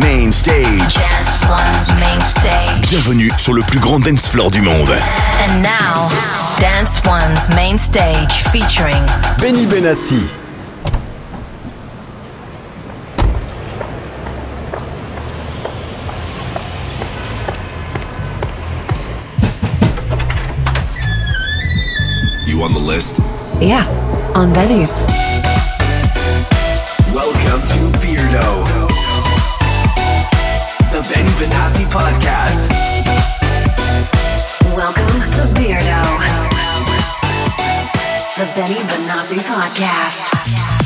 Main stage. Dance One's main stage. Bienvenue sur le plus grand dance floor du monde. And now, Dance One's main stage featuring Benny Benassi. You on the list? Yeah, on Benny's. Welcome to Beardo. Benassi podcast. Welcome to Beardo, the Benny Benassi podcast.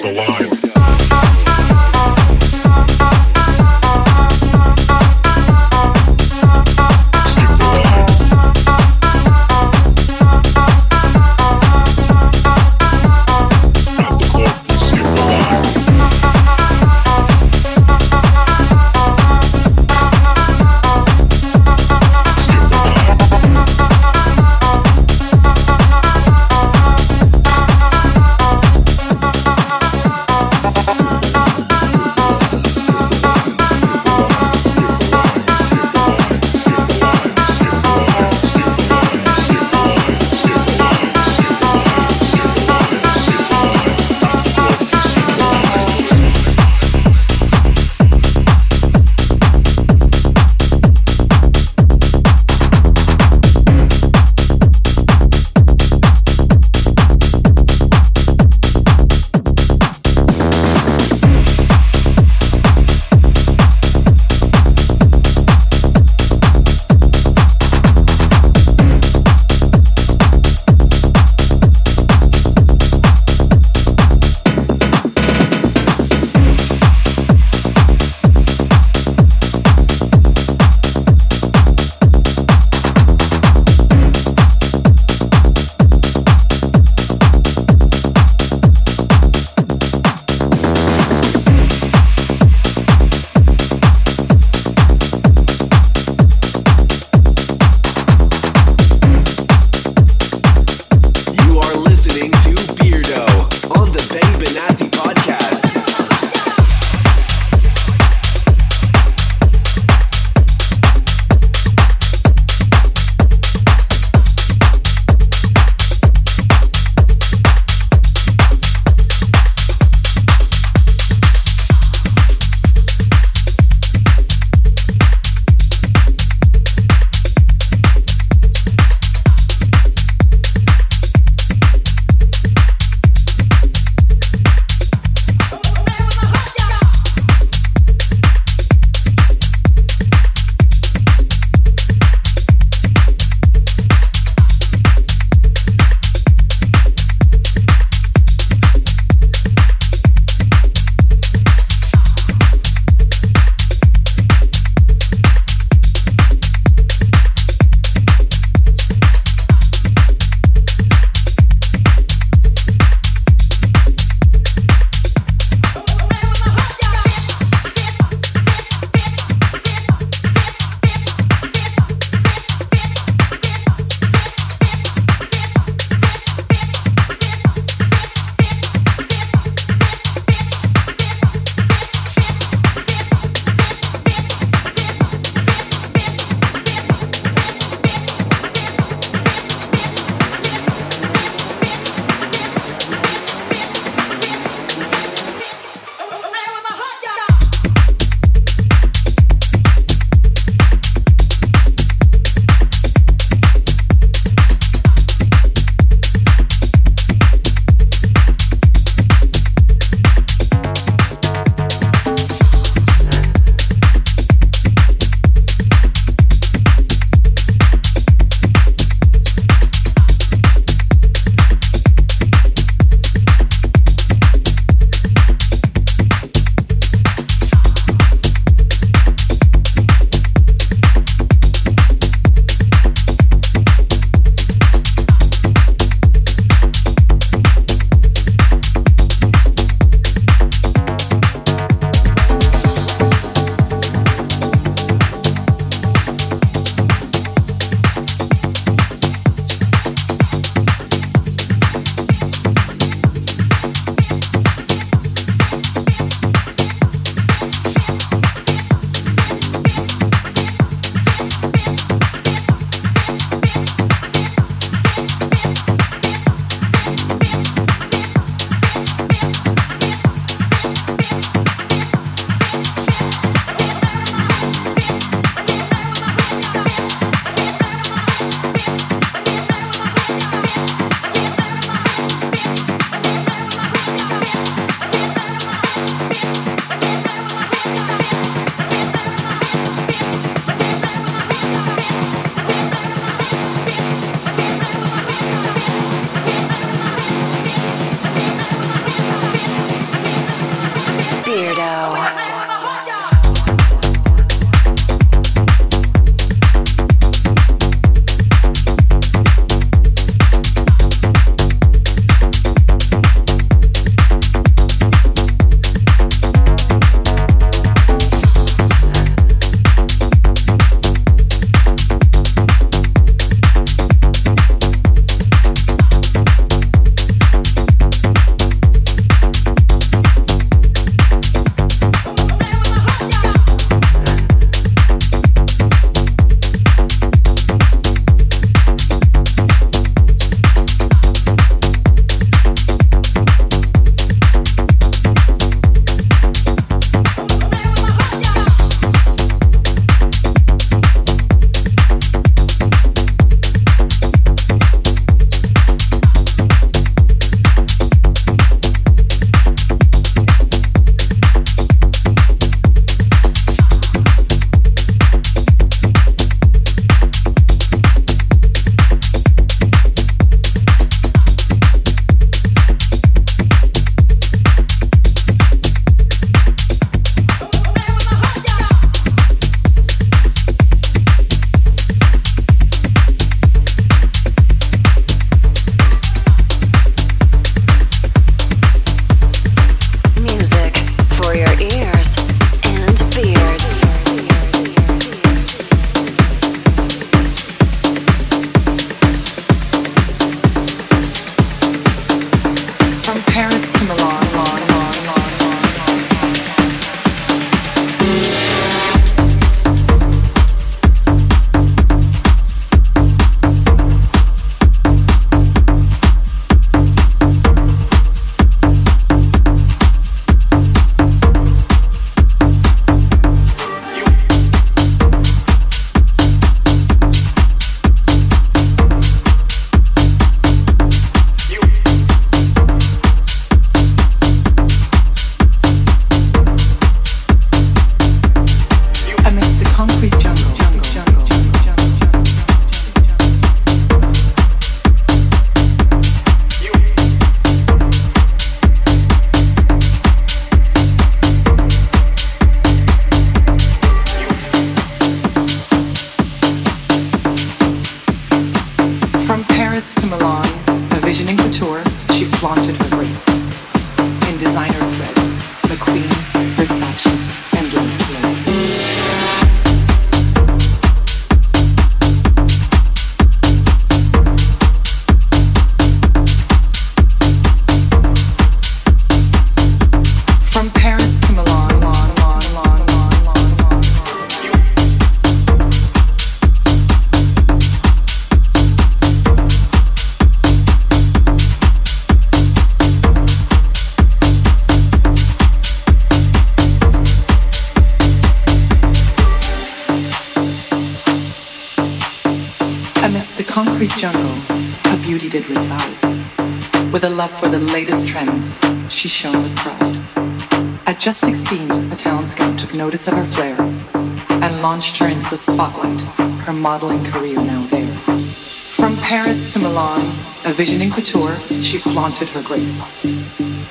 the line. Modeling career now there. From Paris to Milan, a vision in couture, she flaunted her grace.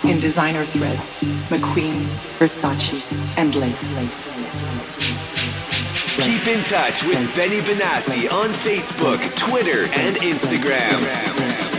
In designer threads, McQueen, Versace, and lace. Keep in touch with Benny Benassi on Facebook, Twitter, and Instagram.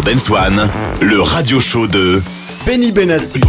Sur Dance One, le radio show de Benny Benassi.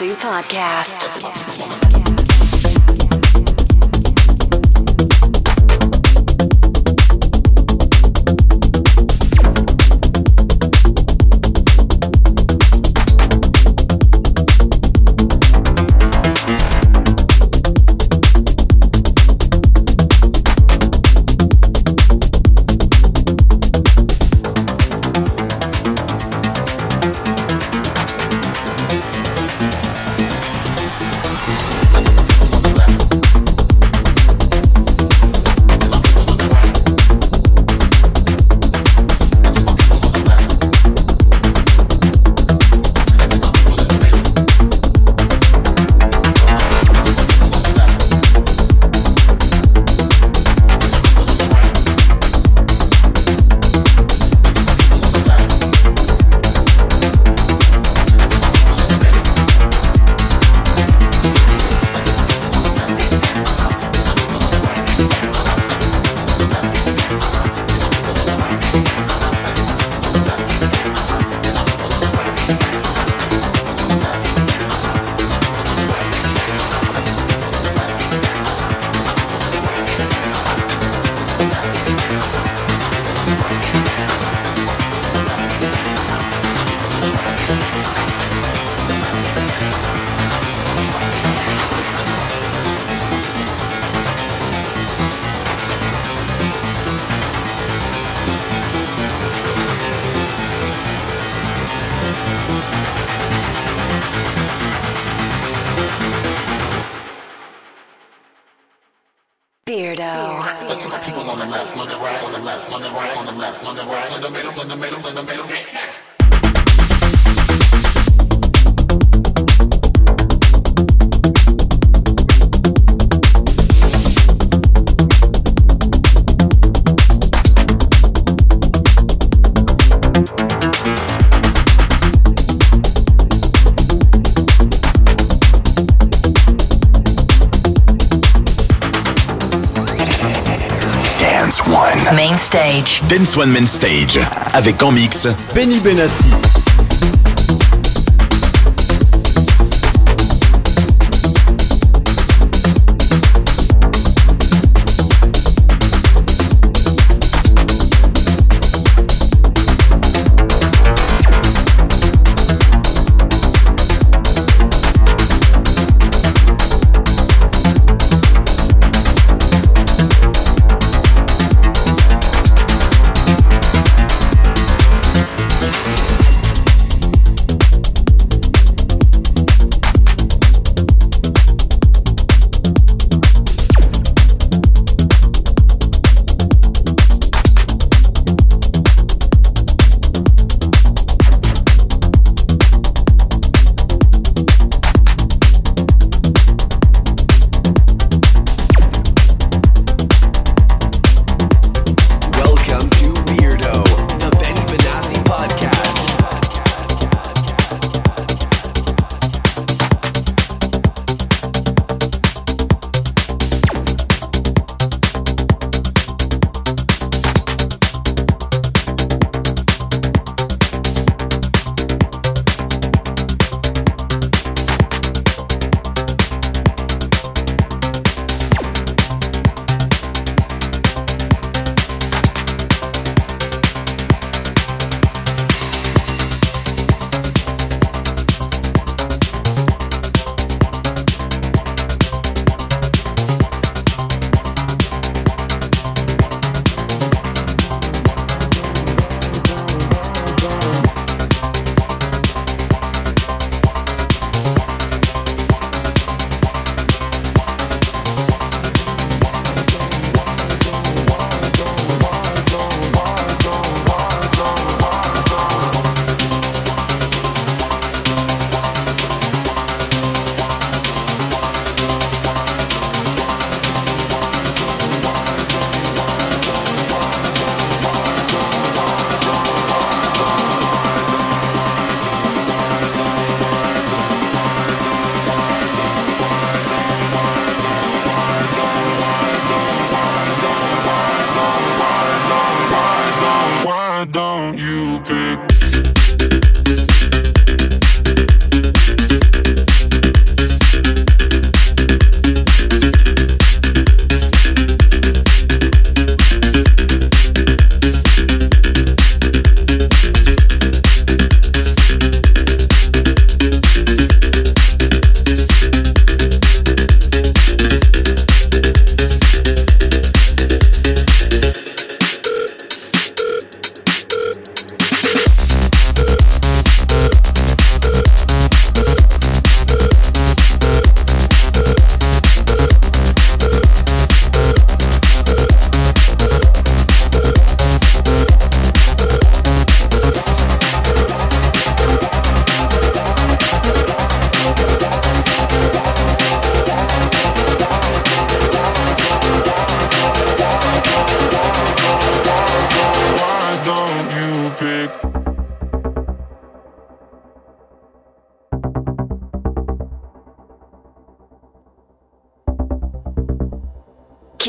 Benassi Podcast. Dance One Man Stage avec en mix Benny Benassi.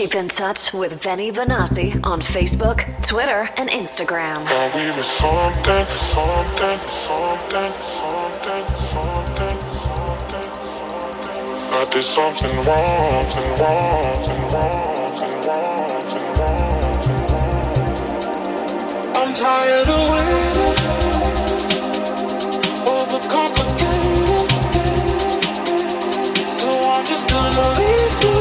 Keep in touch with Benny Benassi on Facebook, Twitter, and Instagram. i'm tired of overcomplicated, so I'm just gonna leave you.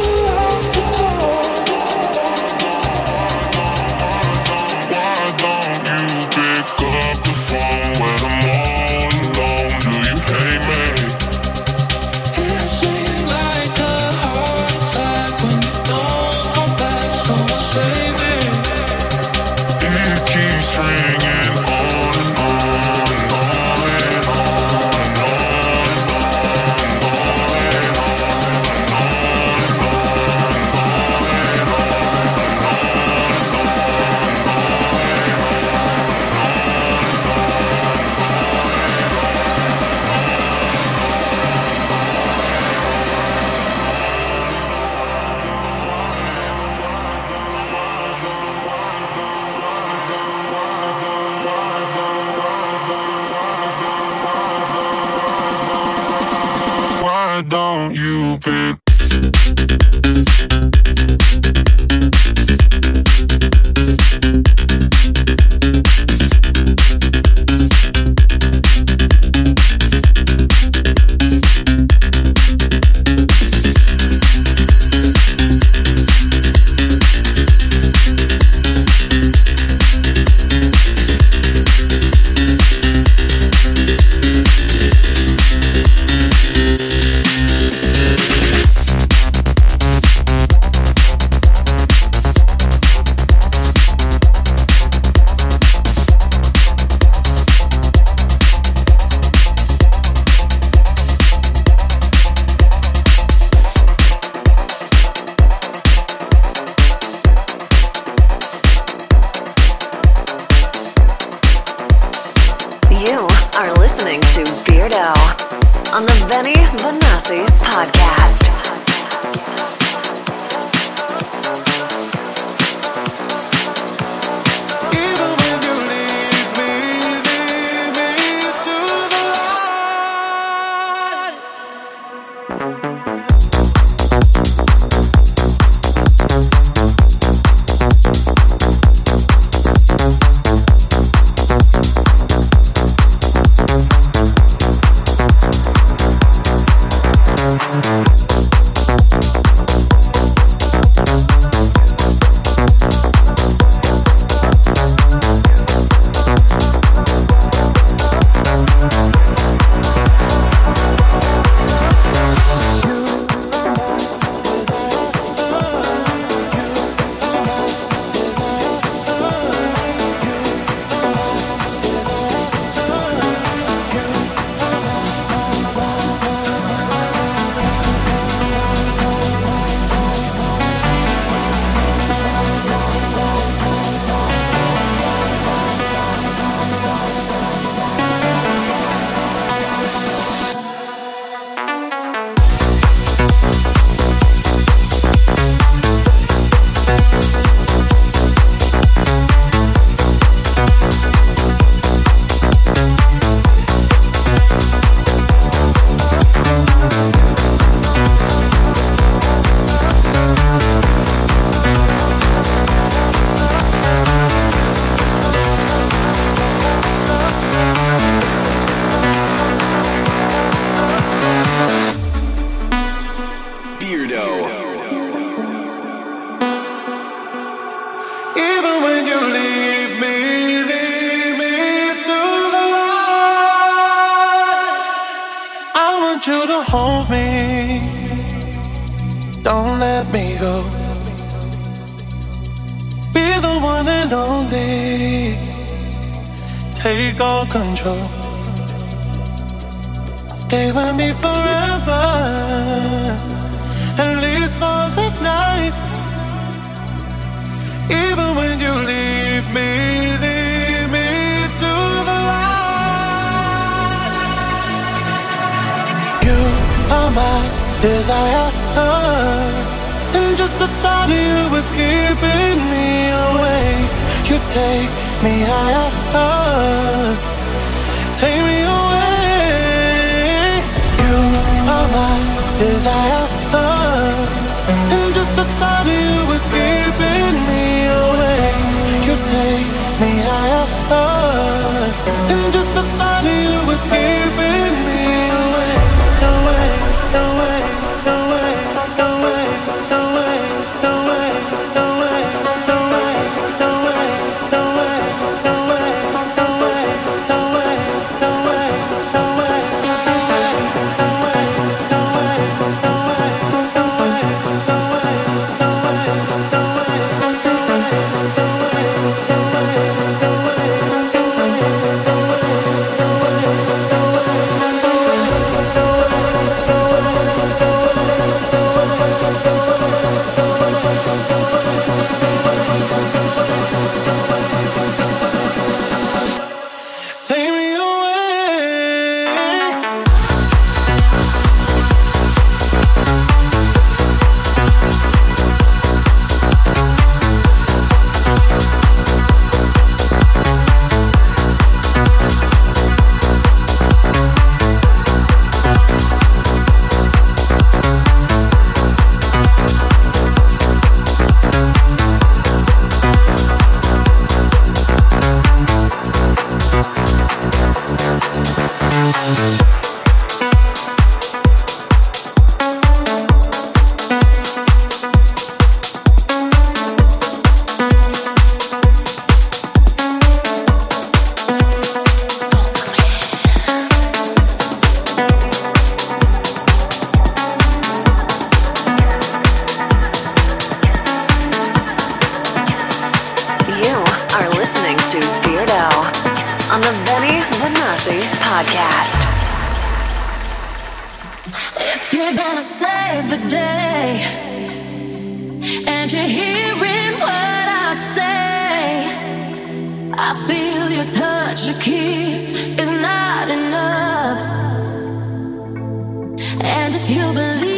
You believe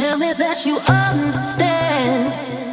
Tell me that you understand.